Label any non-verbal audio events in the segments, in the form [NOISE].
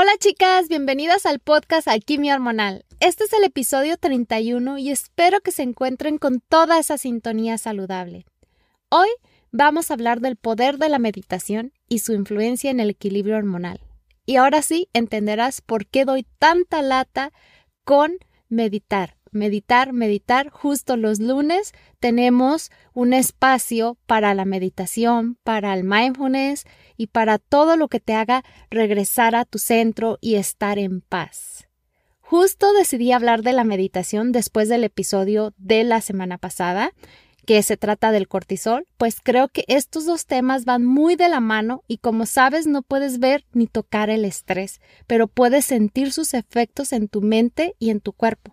Hola chicas, bienvenidas al podcast Alquimia Hormonal. Este es el episodio 31 y espero que se encuentren con toda esa sintonía saludable. Hoy vamos a hablar del poder de la meditación y su influencia en el equilibrio hormonal. Y ahora sí entenderás por qué doy tanta lata con meditar meditar, meditar. Justo los lunes tenemos un espacio para la meditación, para el mindfulness y para todo lo que te haga regresar a tu centro y estar en paz. Justo decidí hablar de la meditación después del episodio de la semana pasada, que se trata del cortisol, pues creo que estos dos temas van muy de la mano y como sabes no puedes ver ni tocar el estrés, pero puedes sentir sus efectos en tu mente y en tu cuerpo.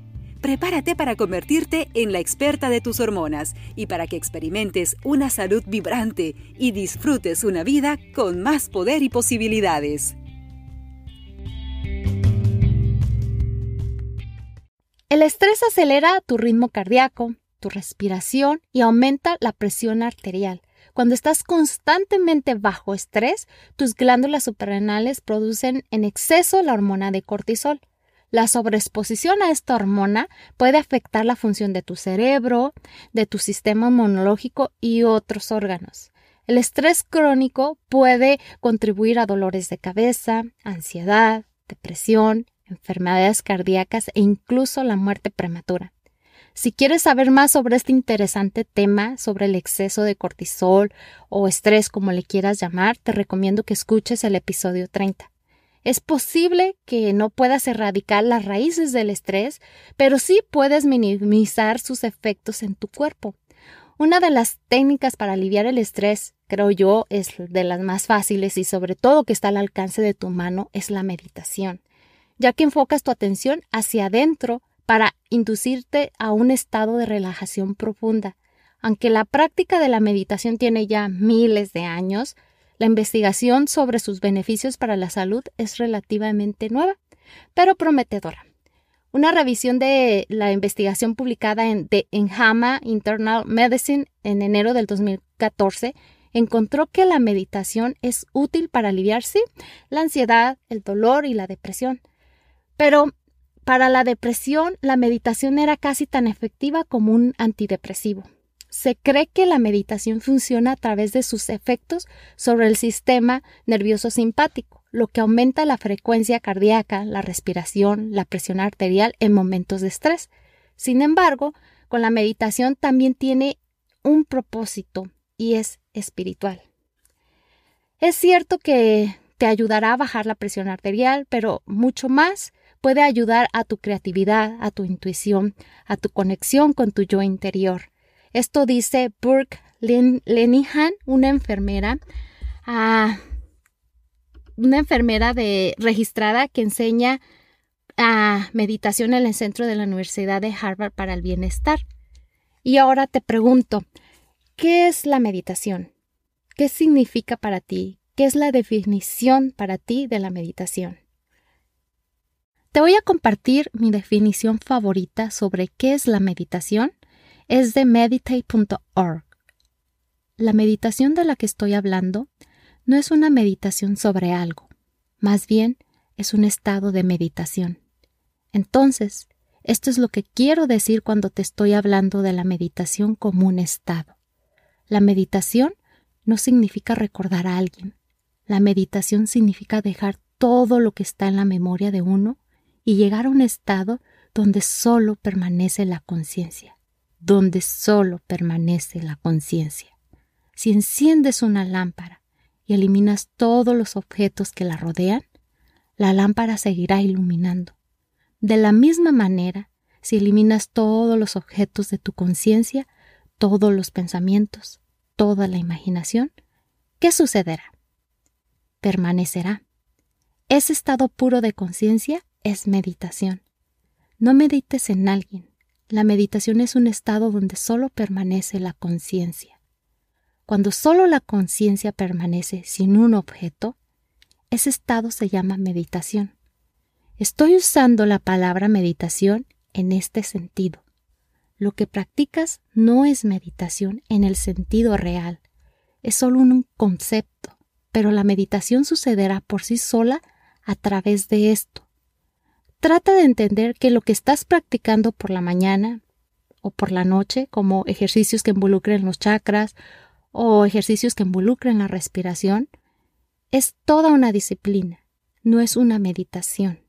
prepárate para convertirte en la experta de tus hormonas y para que experimentes una salud vibrante y disfrutes una vida con más poder y posibilidades. El estrés acelera tu ritmo cardíaco, tu respiración y aumenta la presión arterial. Cuando estás constantemente bajo estrés, tus glándulas suprarrenales producen en exceso la hormona de cortisol. La sobreexposición a esta hormona puede afectar la función de tu cerebro, de tu sistema inmunológico y otros órganos. El estrés crónico puede contribuir a dolores de cabeza, ansiedad, depresión, enfermedades cardíacas e incluso la muerte prematura. Si quieres saber más sobre este interesante tema, sobre el exceso de cortisol o estrés como le quieras llamar, te recomiendo que escuches el episodio 30. Es posible que no puedas erradicar las raíces del estrés, pero sí puedes minimizar sus efectos en tu cuerpo. Una de las técnicas para aliviar el estrés, creo yo, es de las más fáciles y sobre todo que está al alcance de tu mano, es la meditación, ya que enfocas tu atención hacia adentro para inducirte a un estado de relajación profunda. Aunque la práctica de la meditación tiene ya miles de años, la investigación sobre sus beneficios para la salud es relativamente nueva, pero prometedora. Una revisión de la investigación publicada en The JAMA Internal Medicine en enero del 2014 encontró que la meditación es útil para aliviar, la ansiedad, el dolor y la depresión. Pero para la depresión, la meditación era casi tan efectiva como un antidepresivo. Se cree que la meditación funciona a través de sus efectos sobre el sistema nervioso simpático, lo que aumenta la frecuencia cardíaca, la respiración, la presión arterial en momentos de estrés. Sin embargo, con la meditación también tiene un propósito y es espiritual. Es cierto que te ayudará a bajar la presión arterial, pero mucho más puede ayudar a tu creatividad, a tu intuición, a tu conexión con tu yo interior. Esto dice Burke Lenihan, una enfermera, ah, una enfermera de, registrada que enseña a meditación en el centro de la Universidad de Harvard para el bienestar. Y ahora te pregunto, ¿qué es la meditación? ¿Qué significa para ti? ¿Qué es la definición para ti de la meditación? Te voy a compartir mi definición favorita sobre qué es la meditación es de meditate.org. La meditación de la que estoy hablando no es una meditación sobre algo, más bien es un estado de meditación. Entonces, esto es lo que quiero decir cuando te estoy hablando de la meditación como un estado. La meditación no significa recordar a alguien. La meditación significa dejar todo lo que está en la memoria de uno y llegar a un estado donde solo permanece la conciencia donde solo permanece la conciencia. Si enciendes una lámpara y eliminas todos los objetos que la rodean, la lámpara seguirá iluminando. De la misma manera, si eliminas todos los objetos de tu conciencia, todos los pensamientos, toda la imaginación, ¿qué sucederá? Permanecerá. Ese estado puro de conciencia es meditación. No medites en alguien. La meditación es un estado donde solo permanece la conciencia. Cuando solo la conciencia permanece sin un objeto, ese estado se llama meditación. Estoy usando la palabra meditación en este sentido. Lo que practicas no es meditación en el sentido real, es solo un concepto, pero la meditación sucederá por sí sola a través de esto. Trata de entender que lo que estás practicando por la mañana o por la noche, como ejercicios que involucren los chakras o ejercicios que involucren la respiración, es toda una disciplina, no es una meditación.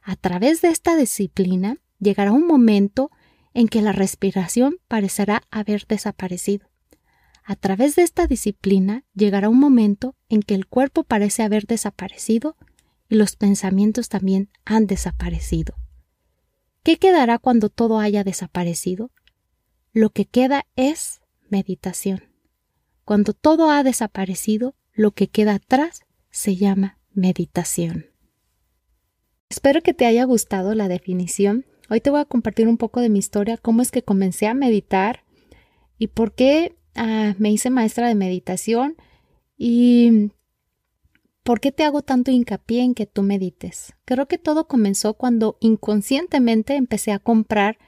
A través de esta disciplina llegará un momento en que la respiración parecerá haber desaparecido. A través de esta disciplina llegará un momento en que el cuerpo parece haber desaparecido y los pensamientos también han desaparecido. ¿Qué quedará cuando todo haya desaparecido? Lo que queda es meditación. Cuando todo ha desaparecido, lo que queda atrás se llama meditación. Espero que te haya gustado la definición. Hoy te voy a compartir un poco de mi historia, cómo es que comencé a meditar y por qué ah, me hice maestra de meditación y por qué te hago tanto hincapié en que tú medites. Creo que todo comenzó cuando inconscientemente empecé a comprar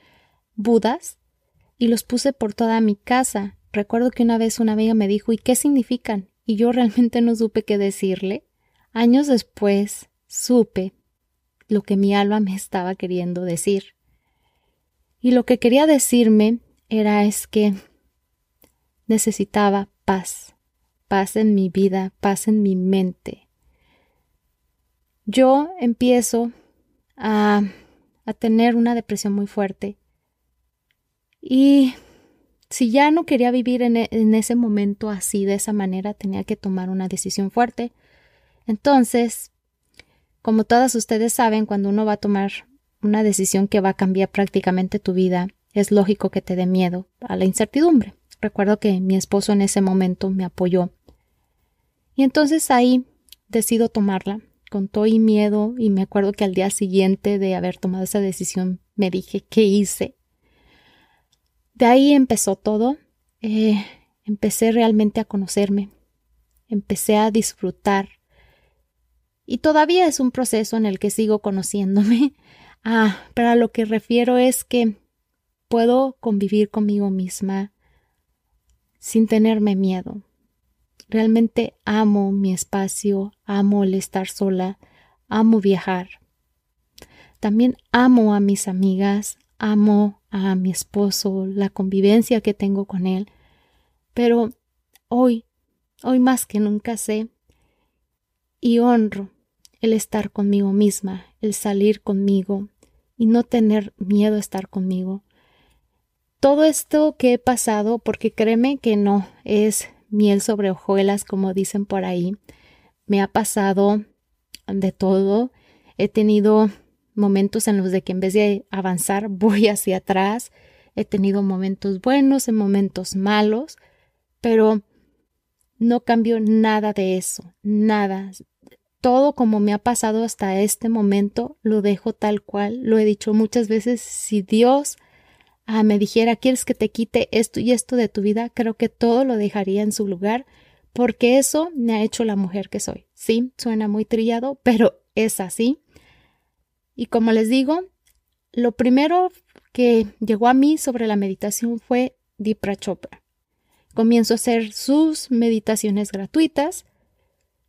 budas y los puse por toda mi casa Recuerdo que una vez una amiga me dijo ¿y qué significan? y yo realmente no supe qué decirle. Años después supe lo que mi alma me estaba queriendo decir. Y lo que quería decirme era es que necesitaba paz, paz en mi vida, paz en mi mente. Yo empiezo a, a tener una depresión muy fuerte y si ya no quería vivir e, en, ese momento así, de esa manera, tenía que tomar una decisión fuerte. Entonces, como todas ustedes saben, cuando uno va a tomar una decisión que va a cambiar prácticamente tu vida, es lógico que te dé miedo a la incertidumbre. Recuerdo que mi esposo en ese momento me apoyó. Y entonces ahí decido tomarla con todo y miedo y me acuerdo que al día siguiente de haber tomado esa decisión me dije, ¿qué hice? De ahí empezó todo. Eh, empecé realmente a conocerme. Empecé a disfrutar. Y todavía es un proceso en el que sigo conociéndome. [LAUGHS] Ah, pero a lo que refiero es que puedo convivir conmigo misma sin tenerme miedo. Realmente amo mi espacio, amo el estar sola, amo viajar. También amo a mis amigas, amo a mi esposo, la convivencia que tengo con él, pero hoy, hoy más que nunca sé y honro el estar conmigo misma, el salir conmigo y no tener miedo a estar conmigo. Todo esto que he pasado, porque créeme que no es miel sobre hojuelas como dicen por ahí, me ha pasado de todo, he tenido momentos en los de que en vez de avanzar [LAUGHS] voy hacia atrás. He tenido momentos buenos, en momentos malos, pero no cambio nada de eso, nada. Todo como me ha pasado hasta este momento lo dejo tal cual. Lo he dicho muchas veces, si Dios ah, me dijera, ¿quieres que te quite esto y esto de tu vida? Creo que todo lo dejaría en su lugar, porque eso me ha hecho la mujer que soy. Sí, suena muy trillado, pero es así. Y como les digo, lo primero que llegó a mí sobre la meditación fue Dipra Chopra. Comienzo a hacer sus meditaciones gratuitas,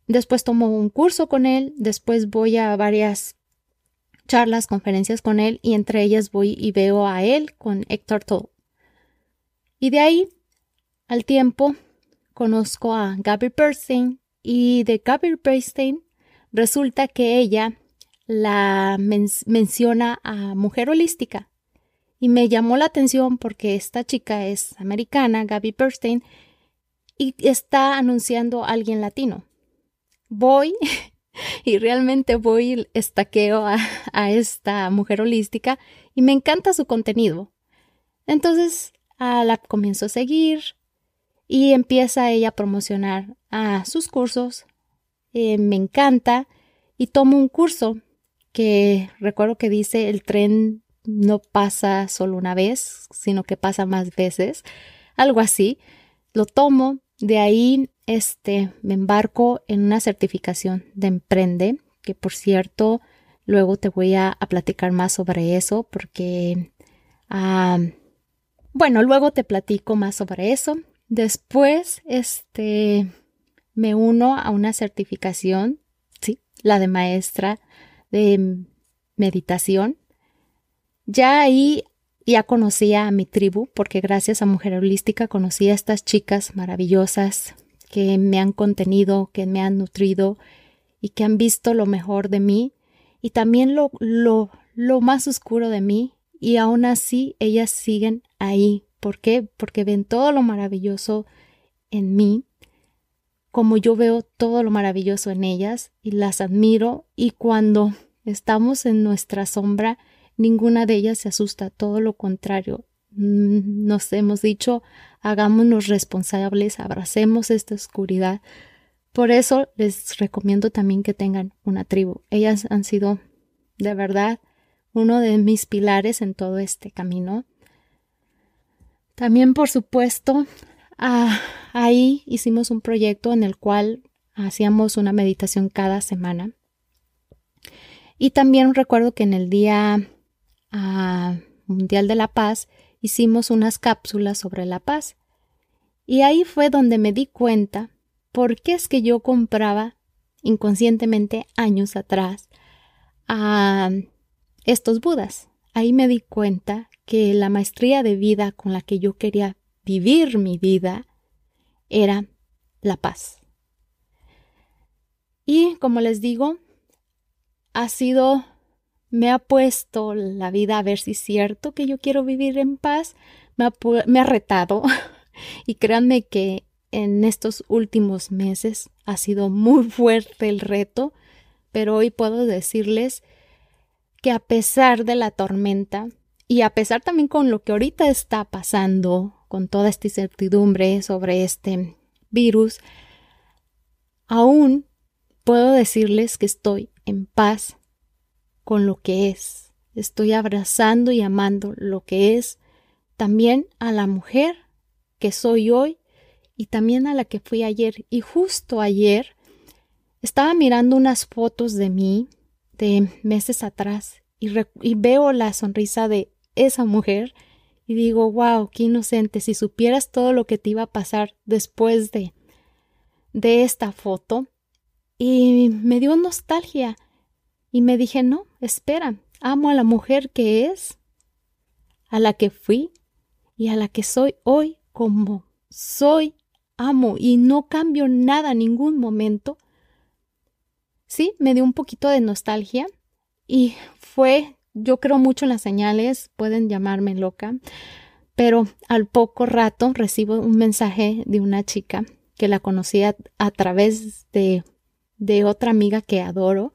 después tomo un curso con él, después voy a varias charlas, conferencias con él y entre ellas voy y veo a él con Héctor Tolle. Y de ahí, al tiempo, conozco a Gabriel Bernstein y de Gabriel Bernstein resulta que ella la menciona a mujer holística. Y me llamó la atención porque esta chica es americana, Gaby Bernstein, y está anunciando a alguien latino. Voy [LAUGHS] y realmente voy estaqueo a, a, esta mujer holística y me encanta su contenido. Entonces la comienzo a seguir y empieza ella a promocionar a sus cursos. Eh, me encanta y tomo un curso que recuerdo que dice el tren no pasa solo una vez, sino que pasa más veces, algo así. Lo tomo, de ahí este me embarco en una certificación de emprende, que por cierto, luego te voy a, platicar más sobre eso porque bueno, luego te platico más sobre eso. Después, este, me uno a una certificación, sí, la de maestra de meditación. Ya ahí ya conocía a mi tribu, porque gracias a Mujer Holística conocí a estas chicas maravillosas que me han contenido, que me han nutrido y que han visto lo mejor de mí y también lo, lo, lo más oscuro de mí. Y aún así ellas siguen ahí. ¿Por qué? Porque ven todo lo maravilloso en mí, como yo veo todo lo maravilloso en ellas y las admiro. Y cuando estamos en nuestra sombra, ninguna de ellas se asusta, todo lo contrario. Mm, nos hemos dicho, hagámonos responsables, abracemos esta oscuridad. Por eso les recomiendo también que tengan una tribu. Ellas han sido de verdad uno de mis pilares en todo este camino. También, por supuesto, ah, ahí hicimos un proyecto en el cual hacíamos una meditación cada semana. Y también recuerdo que en el Día ah, Mundial de la Paz hicimos unas cápsulas sobre la paz. Y ahí fue donde me di cuenta por qué es que yo compraba inconscientemente años atrás a estos Budas. Ahí me di cuenta que la maestría de vida con la que yo quería vivir mi vida era la paz. Y como les digo, ha sido, me ha puesto la vida a ver si es cierto que yo quiero vivir en paz, me ha, retado. [LAUGHS] Y créanme que en estos últimos meses ha sido muy fuerte el reto, pero hoy puedo decirles que a pesar de la tormenta, y a pesar también con lo que ahorita está pasando, con toda esta incertidumbre sobre este virus, aún puedo decirles que estoy en paz con lo que es. Estoy abrazando y amando lo que es también a la mujer que soy hoy y también a la que fui ayer. Y justo ayer estaba mirando unas fotos de mí de meses atrás y, veo la sonrisa de esa mujer y digo, wow, qué inocente, si supieras todo lo que te iba a pasar después de, de esta foto. Y me dio nostalgia y me dije, no, espera, amo a la mujer que es, a la que fui y a la que soy hoy como soy, amo y no cambio nada, ningún momento. Sí, me dio un poquito de nostalgia y fue yo creo mucho en las señales, pueden llamarme loca, pero al poco rato recibo un mensaje de una chica que la conocía a través de, de otra amiga que adoro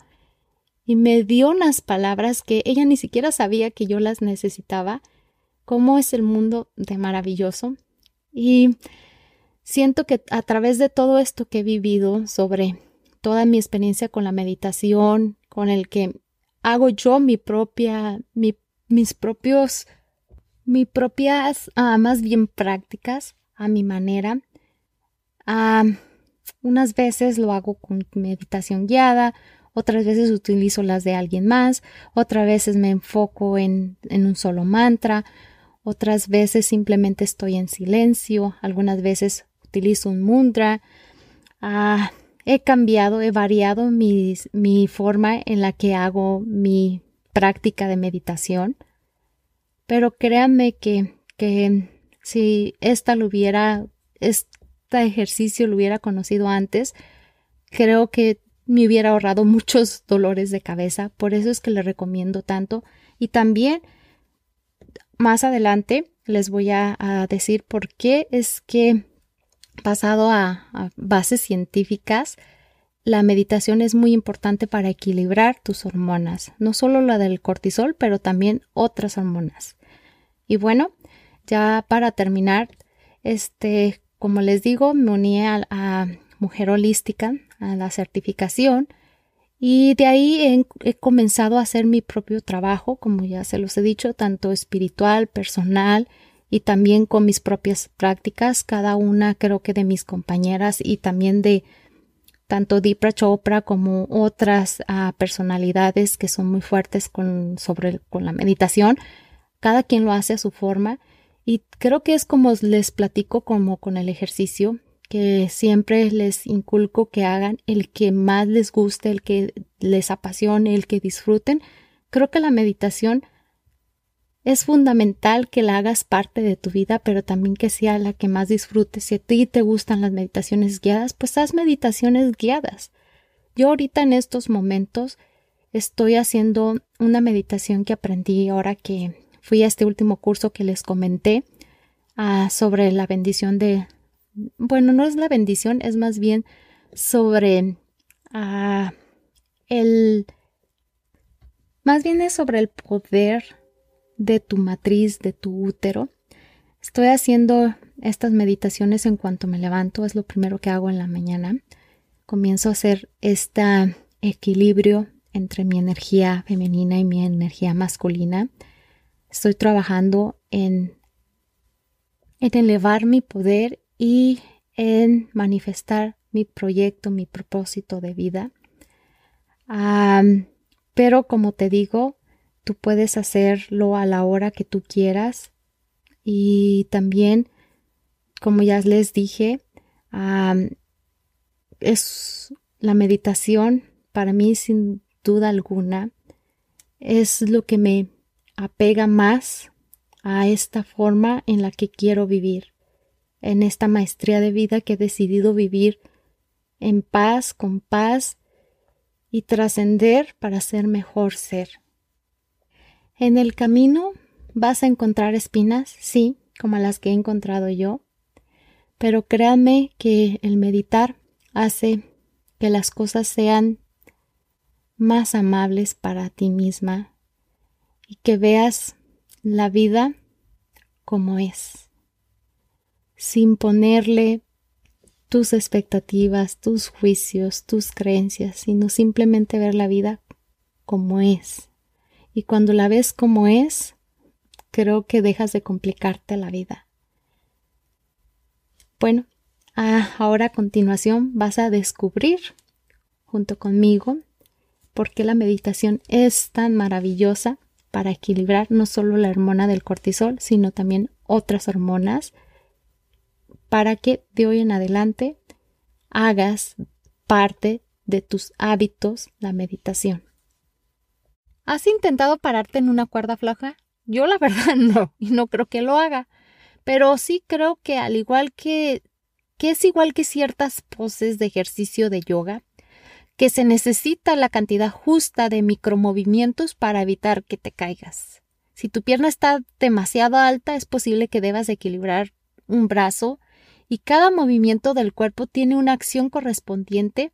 y me dio unas palabras que ella ni siquiera sabía que yo las necesitaba. ¿Cómo es el mundo de maravilloso? Y siento que a través de todo esto que he vivido sobre toda mi experiencia con la meditación, con el que hago yo mi propia, mis propios, mis propias, ah, más bien prácticas a mi manera. Ah, unas veces lo hago con meditación guiada, otras veces utilizo las de alguien más, otras veces me enfoco en, en un solo mantra, otras veces simplemente estoy en silencio, algunas veces utilizo un mudra. Ah, he cambiado, he variado mi forma en la que hago mi práctica de meditación, pero créanme que, que si esta lo hubiera, este ejercicio lo hubiera conocido antes, creo que me hubiera ahorrado muchos dolores de cabeza, por eso es que le recomiendo tanto y también más adelante les voy a, decir por qué es que basado a, bases científicas, la meditación es muy importante para equilibrar tus hormonas, no solo la del cortisol, pero también otras hormonas. Y bueno, ya para terminar, este, como les digo, me uní a, Mujer Holística, la certificación, y de ahí he, comenzado a hacer mi propio trabajo, como ya se los he dicho, tanto espiritual, personal y también con mis propias prácticas, cada una creo que de mis compañeras y también de tanto Dipra Chopra como otras ah, personalidades que son muy fuertes con, sobre, con la meditación. Cada quien lo hace a su forma y creo que es como les platico como con el ejercicio que siempre les inculco que hagan el que más les guste, el que les apasione, el que disfruten. Creo que la meditación es fundamental que la hagas parte de tu vida, pero también que sea la que más disfrutes. Si a ti te gustan las meditaciones guiadas, pues haz meditaciones guiadas. Yo ahorita en estos momentos estoy haciendo una meditación que aprendí ahora que fui a este último curso que les comenté ah, sobre la bendición de, bueno, no es la bendición, es más bien sobre ah, el, más bien es sobre el poder de tu matriz, de tu útero. Estoy haciendo estas meditaciones en cuanto me levanto, es lo primero que hago en la mañana. Comienzo a hacer este equilibrio entre mi energía femenina y mi energía masculina. Estoy trabajando en, en elevar mi poder y en manifestar mi proyecto, mi propósito de vida. pero como te digo, tú puedes hacerlo a la hora que tú quieras y también, como ya les dije, es la meditación para mí sin duda alguna es lo que me apega más a esta forma en la que quiero vivir en esta maestría de vida que he decidido vivir en paz, con paz y trascender para ser mejor ser. En el camino vas a encontrar espinas, sí, como las que he encontrado yo, pero créanme que el meditar hace que las cosas sean más amables para ti misma y que veas la vida como es sin ponerle tus expectativas, tus juicios, tus creencias, sino simplemente ver la vida como es. Y cuando la ves como es, creo que dejas de complicarte la vida. Bueno, ah, ahora a continuación vas a descubrir junto conmigo por qué la meditación es tan maravillosa para equilibrar no solo la hormona del cortisol, sino también otras hormonas para que de hoy en adelante hagas parte de tus hábitos la meditación. ¿Has intentado pararte en una cuerda floja? Yo la [LAUGHS] verdad no, y no creo que lo haga, pero sí creo que al igual que que es igual que ciertas poses de ejercicio de yoga, que se necesita la cantidad justa de micromovimientos para evitar que te caigas. Si tu pierna está demasiado alta, es posible que debas equilibrar un brazo y cada movimiento del cuerpo tiene una acción correspondiente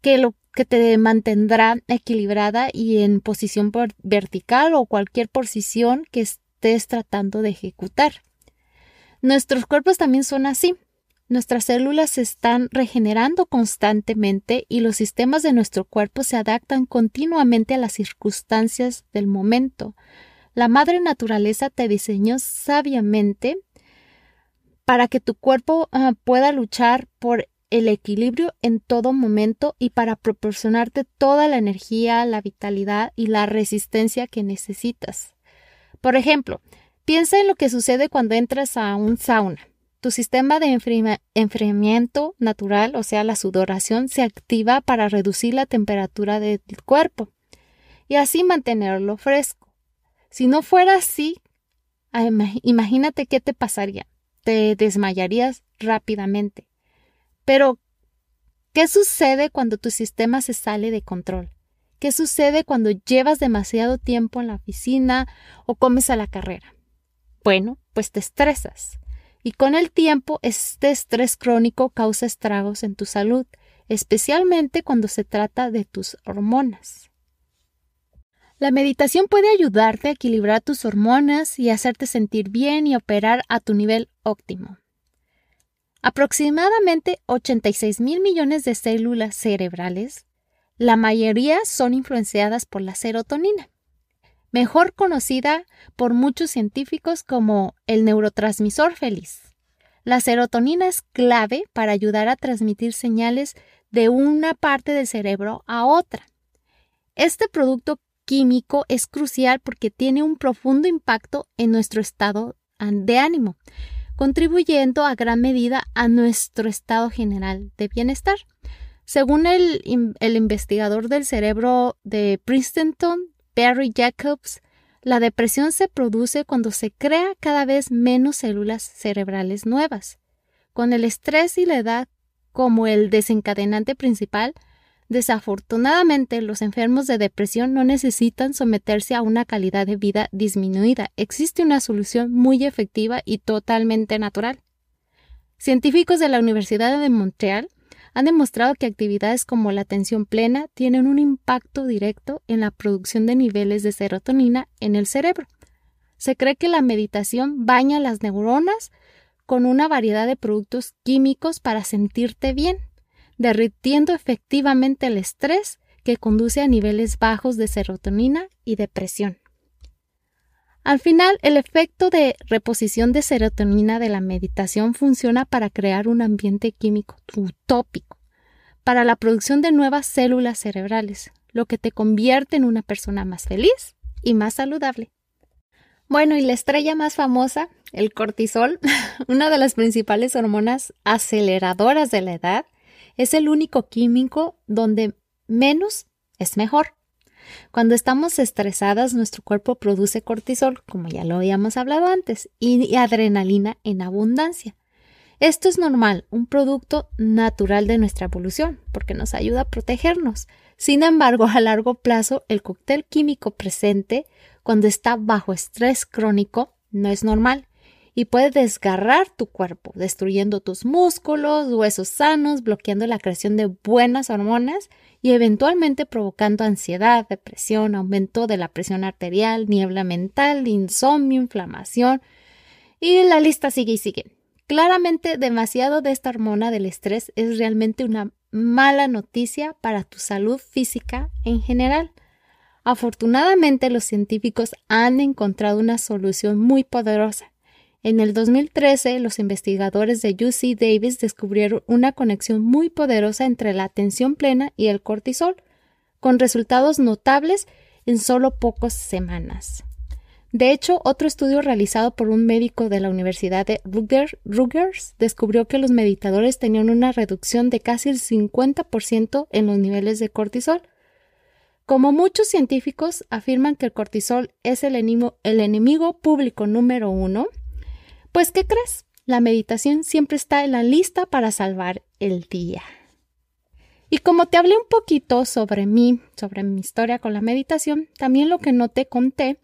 que lo que te mantendrá equilibrada y en posición vertical o cualquier posición que estés tratando de ejecutar. Nuestros cuerpos también son así. Nuestras células se están regenerando constantemente y los sistemas de nuestro cuerpo se adaptan continuamente a las circunstancias del momento. La madre naturaleza te diseñó sabiamente para que tu cuerpo ah, pueda luchar por el equilibrio en todo momento y para proporcionarte toda la energía, la vitalidad y la resistencia que necesitas. Por ejemplo, piensa en lo que sucede cuando entras a un sauna. Tu sistema de enfriamiento natural, o sea, la sudoración, se activa para reducir la temperatura del cuerpo y así mantenerlo fresco. Si no fuera así, ah, imagínate qué te pasaría te desmayarías rápidamente. Pero, ¿qué sucede cuando tu sistema se sale de control? ¿Qué sucede cuando llevas demasiado tiempo en la oficina o comes a la carrera? Bueno, pues te estresas. Y con el tiempo, este estrés crónico causa estragos en tu salud, especialmente cuando se trata de tus hormonas. La meditación puede ayudarte a equilibrar tus hormonas y hacerte sentir bien y operar a tu nivel óptimo. Aproximadamente 86 mil millones de células cerebrales, la mayoría son influenciadas por la serotonina, mejor conocida por muchos científicos como el neurotransmisor feliz. La serotonina es clave para ayudar a transmitir señales de una parte del cerebro a otra. Este producto químico es crucial porque tiene un profundo impacto en nuestro estado de ánimo, contribuyendo a gran medida a nuestro estado general de bienestar. Según el, investigador del cerebro de Princeton, Barry Jacobs, la depresión se produce cuando se crea cada vez menos células cerebrales nuevas. Con el estrés y la edad como el desencadenante principal, Desafortunadamente, los enfermos de depresión no necesitan someterse a una calidad de vida disminuida. Existe una solución muy efectiva y totalmente natural. Científicos de la Universidad de Montreal han demostrado que actividades como la atención plena tienen un impacto directo en la producción de niveles de serotonina en el cerebro. Se cree que la meditación baña las neuronas con una variedad de productos químicos para sentirte bien derritiendo efectivamente el estrés que conduce a niveles bajos de serotonina y depresión. Al final, el efecto de reposición de serotonina de la meditación funciona para crear un ambiente químico utópico, para la producción de nuevas células cerebrales, lo que te convierte en una persona más feliz y más saludable. Bueno, y la estrella más famosa, el cortisol, [LAUGHS] una de las principales hormonas aceleradoras de la edad, es el único químico donde menos es mejor. Cuando estamos estresadas, nuestro cuerpo produce cortisol, como ya lo habíamos hablado antes, y adrenalina en abundancia. Esto es normal, un producto natural de nuestra evolución, porque nos ayuda a protegernos. Sin embargo, a largo plazo, el cóctel químico presente, cuando está bajo estrés crónico, no es normal y puede desgarrar tu cuerpo, destruyendo tus músculos, huesos sanos, bloqueando la creación de buenas hormonas y eventualmente provocando ansiedad, depresión, aumento de la presión arterial, niebla mental, insomnio, inflamación y la lista sigue y sigue. Claramente demasiado de esta hormona del estrés es realmente una mala noticia para tu salud física en general. Afortunadamente los científicos han encontrado una solución muy poderosa en el 2013, los investigadores de UC Davis descubrieron una conexión muy poderosa entre la atención plena y el cortisol, con resultados notables en solo pocas semanas. De hecho, otro estudio realizado por un médico de la Universidad de Rutgers descubrió que los meditadores tenían una reducción de casi el 50% en los niveles de cortisol. Como muchos científicos afirman que el cortisol es el el enemigo público número uno, pues, ¿qué crees? La meditación siempre está en la lista para salvar el día. Y como te hablé un poquito sobre mí, sobre mi historia con la meditación, también lo que no te conté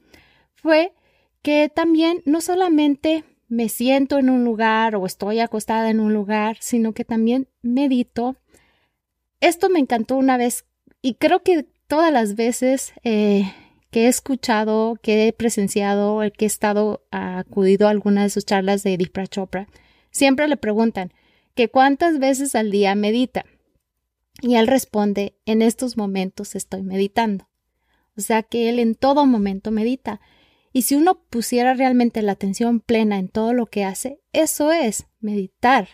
fue que también no solamente me siento en un lugar o estoy acostada en un lugar, sino que también medito. Esto me encantó una vez y creo que todas las veces eh, que he escuchado, que he presenciado, el que he estado acudido a alguna de sus charlas de Dipra Chopra, siempre le preguntan que cuántas veces al día medita. Y él responde, en estos momentos estoy meditando. O sea que él en todo momento medita. Y si uno pusiera realmente la atención plena en todo lo que hace, eso es meditar.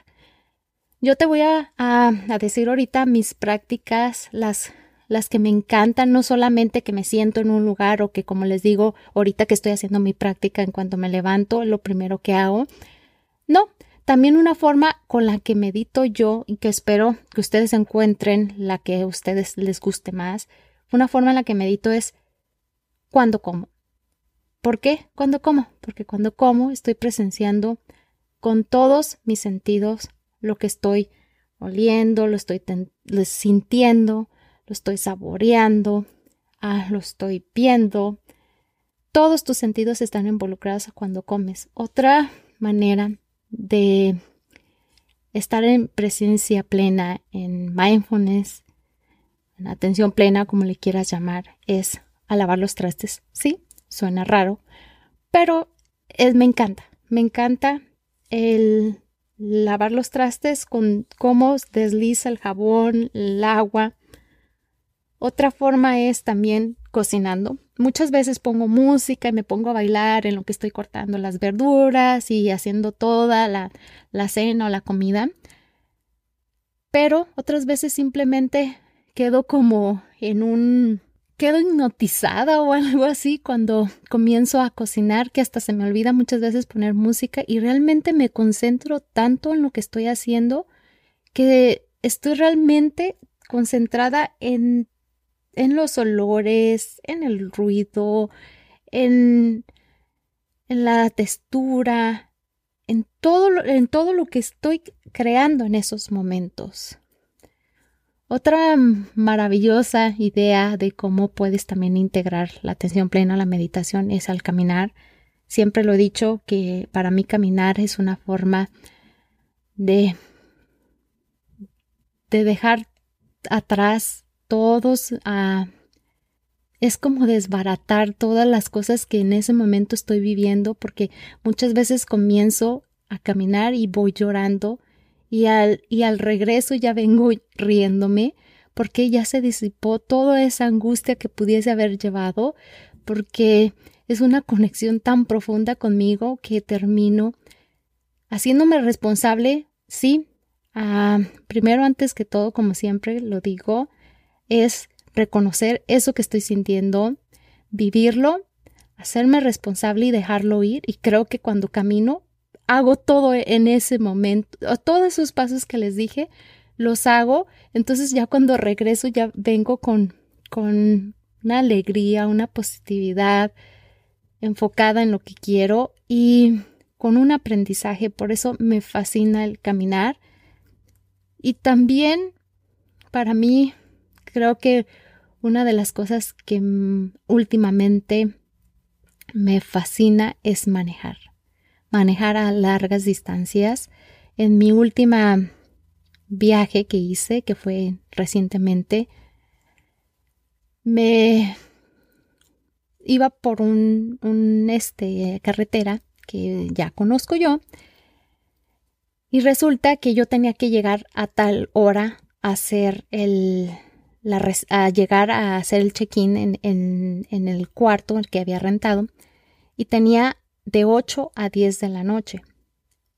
Yo te voy a, a, a decir ahorita mis prácticas, las las que me encantan, no solamente que me siento en un lugar o que como les digo ahorita que estoy haciendo mi práctica en cuanto me levanto, lo primero que hago. No, también una forma con la que medito yo y que espero que ustedes encuentren la que a ustedes les guste más. Una forma en la que medito es cuando como. ¿Por qué? Cuando como. Porque cuando como estoy presenciando con todos mis sentidos lo que estoy oliendo, lo estoy sintiendo, lo estoy saboreando, ah, lo estoy viendo. Todos tus sentidos están involucrados cuando comes. Otra manera de estar en presencia plena, en mindfulness, en atención plena, como le quieras llamar, es a lavar los trastes. Sí, suena raro, pero me encanta. Me encanta el lavar los trastes con cómo desliza el jabón, el agua. Otra forma es también cocinando. Muchas veces pongo música y me pongo a bailar en lo que estoy cortando las verduras y haciendo toda la, la cena o la comida. Pero otras veces simplemente quedo como en un quedo hipnotizada o [LAUGHS] algo así cuando comienzo a cocinar que hasta se me olvida muchas veces poner música y realmente me concentro tanto en lo que estoy haciendo que estoy realmente concentrada en, en los olores, en el ruido, en, en la textura, en todo, en todo lo que estoy creando en esos momentos. Otra maravillosa idea de cómo puedes también integrar la atención plena a la meditación es al caminar. Siempre lo he dicho que para mí caminar es una forma de, de dejar atrás todos a... es como desbaratar todas las cosas que en ese momento estoy viviendo porque muchas veces comienzo a caminar y voy llorando y al, y al regreso ya vengo [LAUGHS] riéndome porque ya se disipó toda esa angustia que pudiese haber llevado, porque es una conexión tan profunda conmigo que termino haciéndome responsable, sí, primero antes que todo, como siempre lo digo, es reconocer eso que estoy sintiendo, vivirlo, hacerme responsable y dejarlo ir. Y creo que cuando camino hago todo en ese momento, todos esos pasos que les dije, los hago, entonces ya cuando regreso ya vengo con, con una alegría, una positividad enfocada en lo que quiero y con un aprendizaje, por eso me fascina el caminar. Y también para mí creo que una de las cosas que últimamente me fascina es manejar manejar a largas distancias. En mi última viaje que hice, que fue recientemente, me iba por un, este, carretera que ya conozco yo y resulta que yo tenía que llegar a tal hora a hacer el a llegar a hacer el check-in en, en, en, el cuarto el que había rentado y tenía de 8 a 10 de la noche.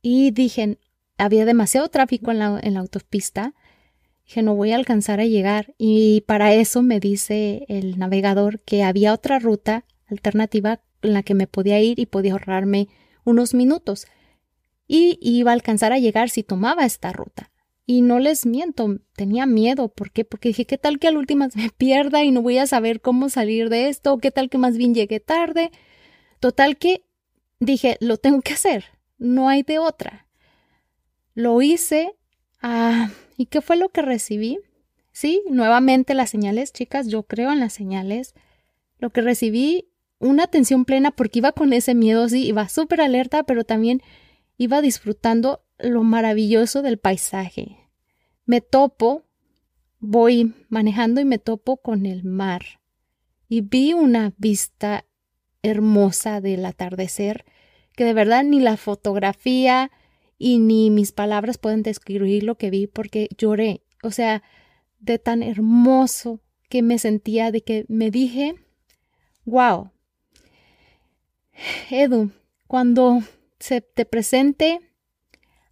Y dije, había demasiado tráfico en la, en la autopista. Dije, no voy a alcanzar a llegar. Y para eso me dice el navegador que había otra ruta alternativa en la que me podía ir y podía ahorrarme unos minutos. Y iba a alcanzar a llegar si tomaba esta ruta. Y no les miento, tenía miedo. ¿Por qué? Porque dije, ¿qué tal que al último [LAUGHS] me pierda y no voy a saber cómo salir de esto? ¿Qué tal que más bien llegué tarde? Total que dije, lo tengo que hacer, no hay de otra. Lo hice. Ah, ¿Y qué fue lo que recibí? Sí, nuevamente las señales, chicas, yo creo en las señales. Lo que recibí, una atención plena porque iba con ese miedo, sí, iba súper alerta, pero también iba disfrutando lo maravilloso del paisaje. Me topo, voy manejando y me topo con el mar. Y vi una vista hermosa del atardecer que de verdad ni la fotografía y ni mis palabras pueden describir lo que vi porque lloré. O sea, de tan hermoso que me sentía, de que me dije, wow, [SIGHS] Edu, cuando se te presente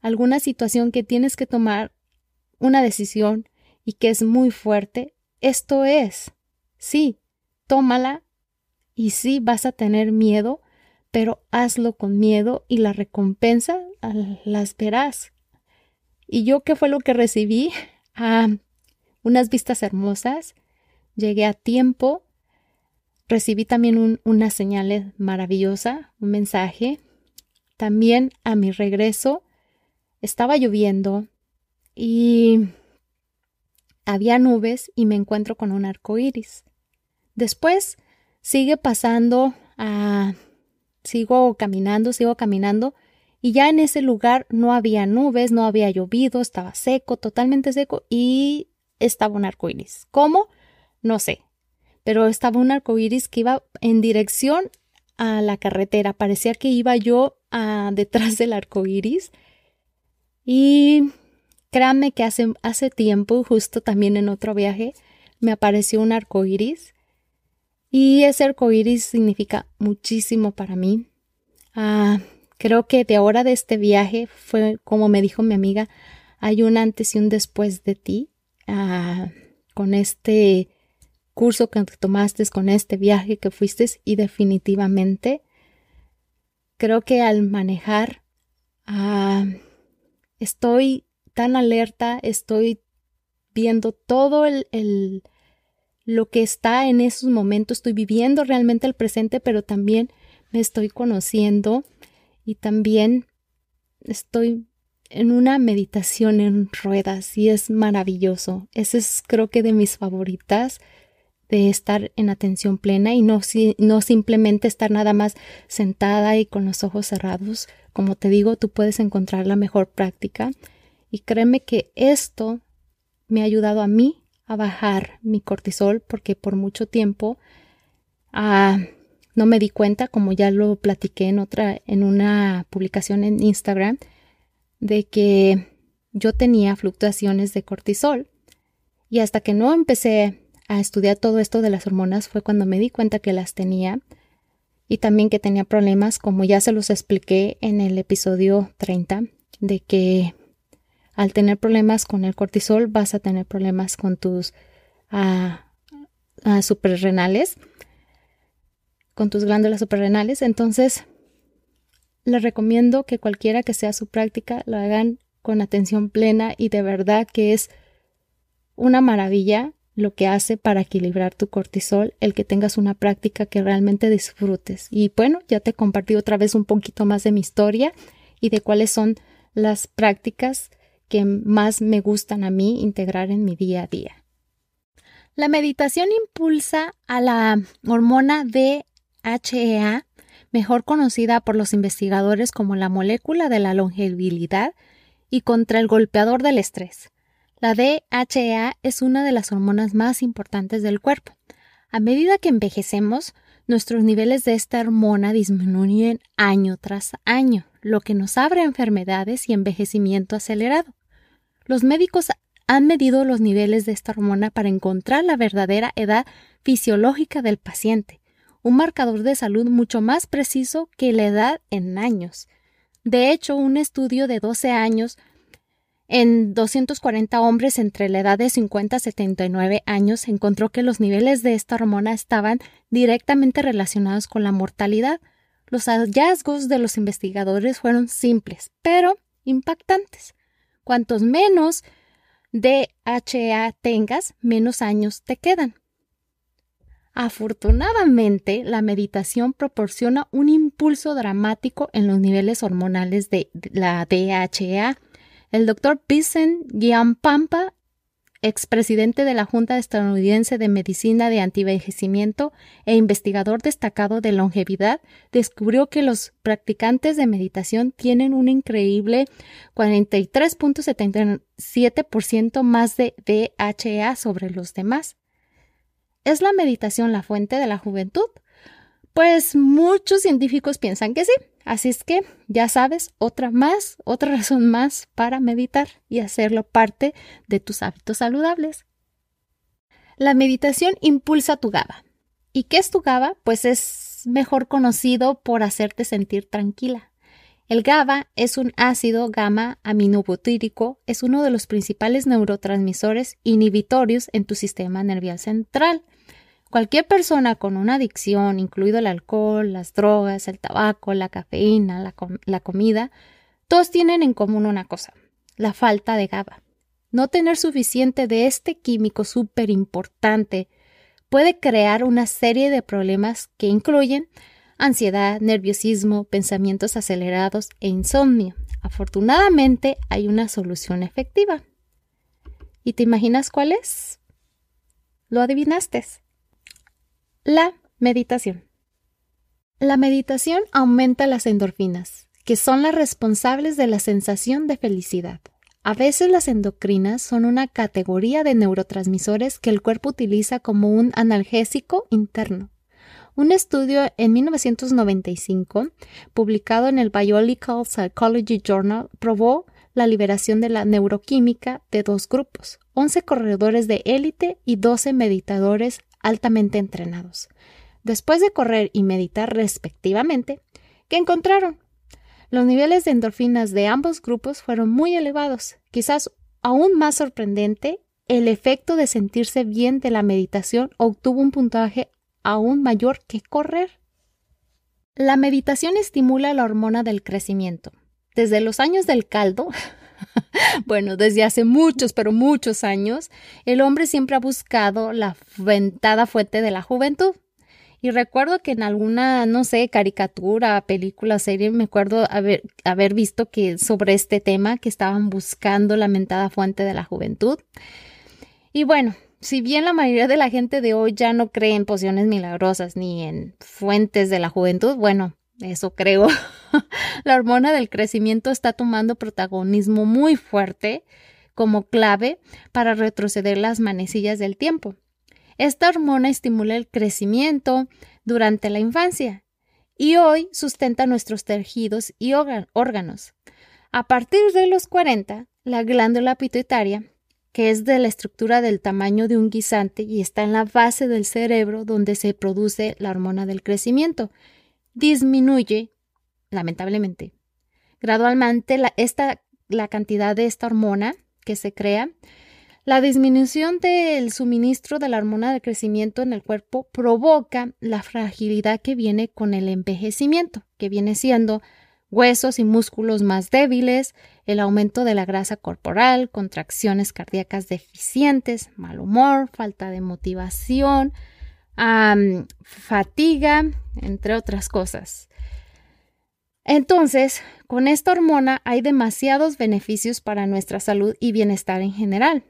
alguna situación que tienes que tomar una decisión y que es muy fuerte, esto es, sí, tómala y sí vas a tener miedo, pero hazlo con miedo y la recompensa las verás. ¿Y yo qué fue lo que recibí? [LAUGHS] Ah, unas vistas hermosas, llegué a tiempo, recibí también una señal maravillosa, un mensaje. También a mi regreso estaba lloviendo y había nubes y me encuentro con un arco iris. Después sigue pasando a Sigo caminando, sigo caminando y ya en ese lugar no había nubes, no había llovido, estaba seco, totalmente seco y estaba un arco iris. ¿Cómo? No sé, pero estaba un arco iris que iba en dirección a la carretera. Parecía que iba yo a, detrás del arco iris. Y créanme que hace, hace tiempo, justo también en otro viaje, me apareció un arco iris. Y ese arco iris significa muchísimo para mí. Ah, creo que de ahora de este viaje fue como me dijo mi amiga, hay un antes y un después de ti. Ah, con este curso que tomaste, con este viaje que fuiste y definitivamente creo que al manejar ah, estoy tan alerta, estoy viendo todo el, lo que está en esos momentos, estoy viviendo realmente el presente, pero también me estoy conociendo y también estoy en una meditación en ruedas y es maravilloso. Ese es creo que de mis favoritas de estar en atención plena y no, no simplemente estar nada más sentada y con los ojos cerrados. Como te digo, tú puedes encontrar la mejor práctica y créeme que esto me ha ayudado a mí a bajar mi cortisol porque por mucho tiempo ah, no me di cuenta, como ya lo platiqué en otra, en una publicación en Instagram, de que yo tenía fluctuaciones de cortisol. Y hasta que no empecé a estudiar todo esto de las hormonas fue cuando me di cuenta que las tenía y también que tenía problemas, como ya se los expliqué en el episodio 30, de que al tener problemas con el cortisol vas a tener problemas con tus uh, suprarrenales, con tus glándulas suprarrenales. Entonces, les recomiendo que cualquiera que sea su práctica lo hagan con atención plena y de verdad que es una maravilla lo que hace para equilibrar tu cortisol, el que tengas una práctica que realmente disfrutes. Y bueno, ya te compartí otra vez un poquito más de mi historia y de cuáles son las prácticas que más me gustan a mí integrar en mi día a día. La meditación impulsa a la hormona DHEA, mejor conocida por los investigadores como la molécula de la longevidad y contra el golpeador del estrés. La DHEA es una de las hormonas más importantes del cuerpo. A medida que envejecemos, nuestros niveles de esta hormona disminuyen año tras año, lo que nos abre enfermedades y envejecimiento acelerado. Los médicos han medido los niveles de esta hormona para encontrar la verdadera edad fisiológica del paciente, un marcador de salud mucho más preciso que la edad en años. De hecho, un estudio de 12 años en 240 hombres entre la edad de 50 a 79 años encontró que los niveles de esta hormona estaban directamente relacionados con la mortalidad. Los hallazgos de los investigadores fueron simples, pero impactantes. Cuantos menos DHA tengas, menos años te quedan. Afortunadamente, la meditación proporciona un impulso dramático en los niveles hormonales de la DHA el doctor Vincent Giampampa, expresidente de la Junta Estadounidense de Medicina de Antivejecimiento e investigador destacado de longevidad, descubrió que los practicantes de meditación tienen un increíble 43.77% más de DHA sobre los demás. ¿Es la meditación la fuente de la juventud? Pues muchos científicos piensan que sí. Así es que, ya sabes, otra más, otra [LAUGHS] razón más para meditar y hacerlo parte de tus hábitos saludables. La meditación impulsa tu GABA. ¿Y qué es tu GABA? Pues es mejor conocido por hacerte sentir tranquila. El GABA es un ácido gamma aminobutírico, es uno de los principales neurotransmisores inhibitorios en tu sistema nervioso central. Cualquier persona con una adicción, incluido el alcohol, las drogas, el tabaco, la cafeína, la, comida, todos tienen en común una cosa, la falta de GABA. No tener suficiente de este químico súper importante puede crear una serie de problemas que incluyen ansiedad, nerviosismo, pensamientos acelerados e insomnio. Afortunadamente hay una solución efectiva. ¿Y te imaginas cuál es? Lo adivinaste. La meditación. La meditación aumenta las endorfinas, que son las responsables de la sensación de felicidad. A veces las endocrinas son una categoría de neurotransmisores que el cuerpo utiliza como un analgésico interno. Un estudio en 1995, publicado en el Biological Psychology Journal, probó la liberación de la neuroquímica de dos grupos, 11 corredores de élite y 12 meditadores altamente entrenados. Después de correr y meditar respectivamente, ¿qué encontraron? Los niveles de endorfinas de ambos grupos fueron muy elevados. Quizás aún más sorprendente, el efecto de sentirse bien de la meditación obtuvo un puntaje aún mayor que correr. La meditación estimula la hormona del crecimiento. Desde los años del caldo, [LAUGHS] [LAUGHS] bueno, desde hace muchos, pero muchos años, el hombre siempre ha buscado la ventada fuente de la juventud. Y recuerdo que en alguna, no sé, caricatura, película, serie, me acuerdo haber, visto que sobre este tema, que estaban buscando la mentada fuente de la juventud. Y bueno, si bien la mayoría de la gente de hoy ya no cree en pociones milagrosas ni en fuentes de la juventud, bueno, eso creo, [LAUGHS] [LAUGHS] la hormona del crecimiento está tomando protagonismo muy fuerte como clave para retroceder las manecillas del tiempo. Esta hormona estimula el crecimiento durante la infancia y hoy sustenta nuestros tejidos y órganos. A partir de los 40, la glándula pituitaria, que es de la estructura del tamaño de un guisante y está en la base del cerebro donde se produce la hormona del crecimiento, disminuye, lamentablemente, gradualmente la, esta, la cantidad de esta hormona que se crea la disminución del suministro de la hormona de crecimiento en el cuerpo provoca la fragilidad que viene con el envejecimiento, que viene siendo huesos y músculos más débiles, el aumento de la grasa corporal, contracciones cardíacas deficientes, mal humor, falta de motivación, fatiga, entre otras cosas. Entonces, con esta hormona hay demasiados beneficios para nuestra salud y bienestar en general.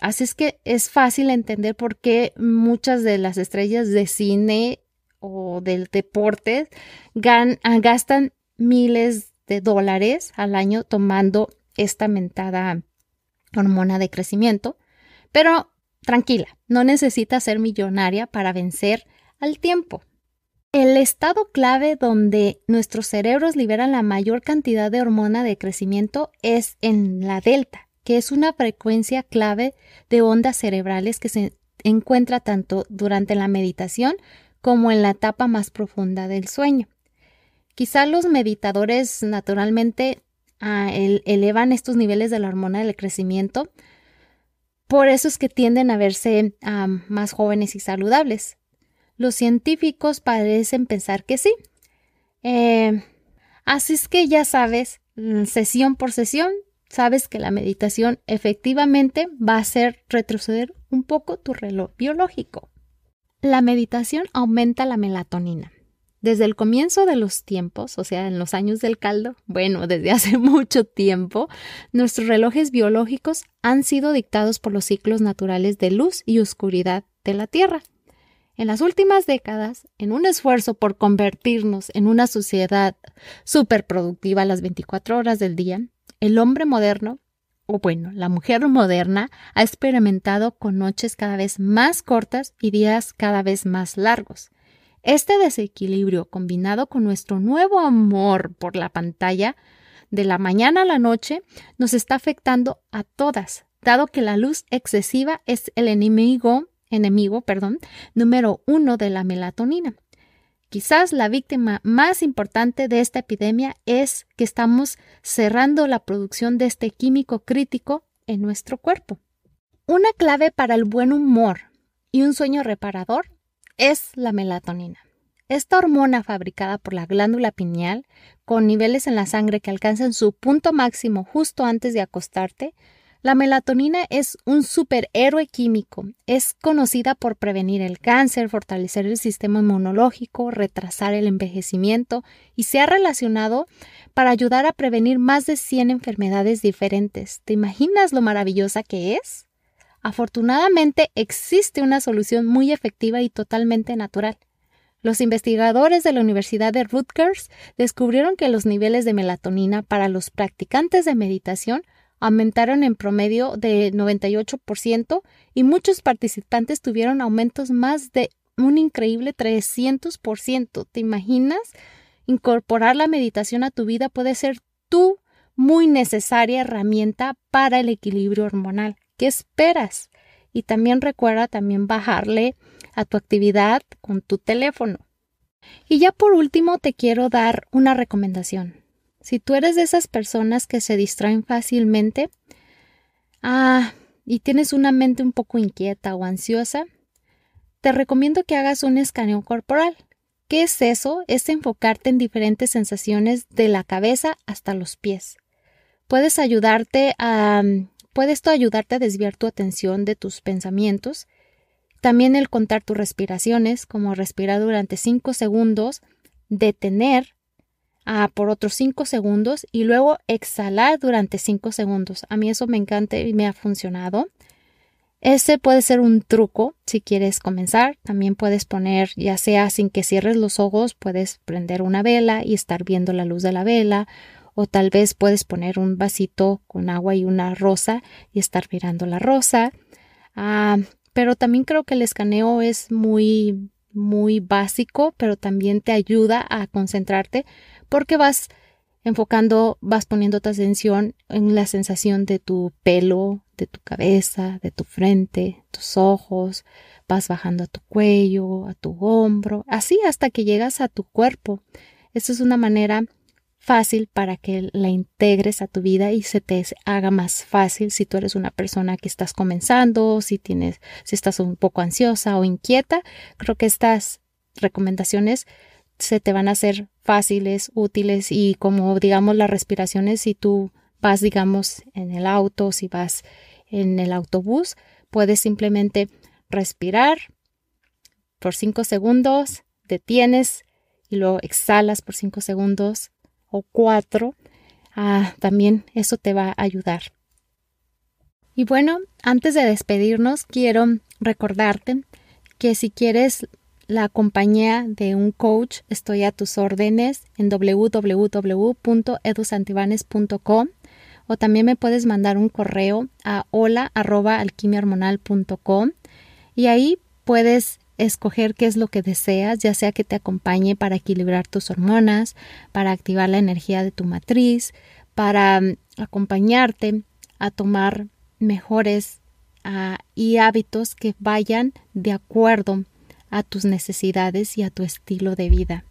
Así es que es fácil entender por qué muchas de las estrellas de cine o del deporte gastan miles de dólares al año tomando esta mentada hormona de crecimiento. Pero tranquila, no necesita ser millonaria para vencer al tiempo. El estado clave donde nuestros cerebros liberan la mayor cantidad de hormona de crecimiento es en la delta, que es una frecuencia clave de ondas cerebrales que se encuentra tanto durante la meditación como en la etapa más profunda del sueño. Quizá los meditadores naturalmente ah, elevan estos niveles de la hormona del crecimiento, por eso es que tienden a verse ah, más jóvenes y saludables. Los científicos parecen pensar que sí. Eh, así es que ya sabes, mm, sesión por sesión, sabes que la meditación efectivamente va a hacer retroceder un poco tu reloj biológico. La meditación aumenta la melatonina. Desde el comienzo de los tiempos, o sea, en los años del caldo, bueno, [LAUGHS] desde hace mucho tiempo, nuestros relojes biológicos han sido dictados por los ciclos naturales de luz y oscuridad de la Tierra. En las últimas décadas, en un esfuerzo por convertirnos en una sociedad superproductiva las 24 horas del día, el hombre moderno, o bueno, la mujer moderna, ha experimentado con noches cada vez más cortas y días cada vez más largos. Este desequilibrio, combinado con nuestro nuevo amor por la pantalla, de la mañana a la noche, nos está afectando a todas, dado que la luz excesiva es el enemigo, enemigo, perdón, número uno de la melatonina. Quizás la víctima más importante de esta epidemia es que estamos cerrando la producción de este químico crítico en nuestro cuerpo. Una clave para el buen humor y un sueño reparador es la melatonina. Esta hormona fabricada por la glándula pineal, con niveles en la sangre que alcanzan su punto máximo justo antes de acostarte, la melatonina es un superhéroe químico. Es conocida por prevenir el cáncer, fortalecer el sistema inmunológico, retrasar el envejecimiento y se ha relacionado para ayudar a prevenir más de 100 enfermedades diferentes. ¿Te imaginas lo maravillosa que es? Afortunadamente existe una solución muy efectiva y totalmente natural. Los investigadores de la Universidad de Rutgers descubrieron que los niveles de melatonina para los practicantes de meditación aumentaron en promedio de 98% y muchos participantes tuvieron aumentos más de un increíble 300%. ¿Te imaginas? Incorporar la meditación a tu vida puede ser tu muy necesaria herramienta para el equilibrio hormonal. ¿Qué esperas? Y también recuerda también bajarle a tu actividad con tu teléfono. Y ya por último te quiero dar una recomendación. Si tú eres de esas personas que se distraen fácilmente ah, y tienes una mente un poco inquieta o ansiosa, te recomiendo que hagas un escaneo corporal. ¿Qué es eso? Es enfocarte en diferentes sensaciones de la cabeza hasta los pies. Puedes ayudarte a puede esto ayudarte a desviar tu atención de tus pensamientos. También el contar tus respiraciones, como respirar durante 5 segundos, detener por otros 5 segundos y luego exhalar durante 5 segundos. A mí eso me encanta y me ha funcionado. Ese puede ser un truco si quieres comenzar. También puedes poner, ya sea sin que cierres los ojos, puedes prender una vela y estar viendo la luz de la vela. O tal vez puedes poner un vasito con agua y una rosa y estar mirando la rosa. Ah, pero también creo que el escaneo es muy, muy básico, pero también te ayuda a concentrarte porque vas enfocando, vas poniendo tu atención en la sensación de tu pelo, de tu cabeza, de tu frente, tus ojos, vas bajando a tu cuello, a tu hombro, así hasta que llegas a tu cuerpo. Esto es una manera fácil para que la integres a tu vida y se te haga más fácil si tú eres una persona que estás comenzando, si tienes, si estás un poco ansiosa o inquieta. Creo que estas recomendaciones se te van a hacer fáciles, útiles y como digamos las respiraciones, si tú vas digamos en el auto, si vas en el autobús, puedes simplemente respirar por cinco segundos, detienes y luego exhalas por cinco segundos o cuatro. Ah, también eso te va a ayudar. Y bueno, antes de despedirnos, quiero recordarte que si quieres la compañía de un coach. Estoy a tus órdenes en www.edusantibanes.com o también me puedes mandar un correo a hola@alquimiahormonal.com y ahí puedes escoger qué es lo que deseas, ya sea que te acompañe para equilibrar tus hormonas, para activar la energía de tu matriz, para mm, acompañarte a tomar mejores ah, y hábitos que vayan de acuerdo a tus necesidades y a tu estilo de vida.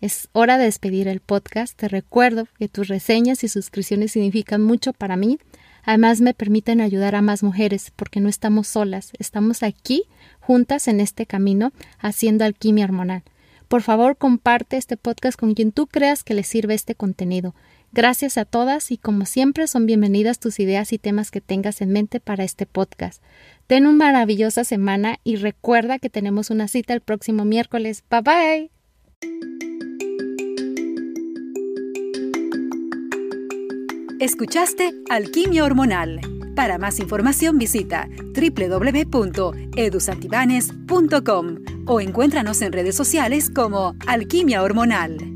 Es hora de despedir el podcast. Te recuerdo que tus reseñas y suscripciones significan mucho para mí. Además me permiten ayudar a más mujeres porque no estamos solas, estamos aquí juntas en este camino haciendo alquimia hormonal. Por favor, comparte este podcast con quien tú creas que le sirve este contenido. Gracias a todas y como siempre son bienvenidas tus ideas y temas que tengas en mente para este podcast. Ten una maravillosa semana y recuerda que tenemos una cita el próximo miércoles. Bye bye. Escuchaste Alquimia Hormonal. Para más información visita www.edusantibanes.com o encuéntranos en redes sociales como Alquimia Hormonal.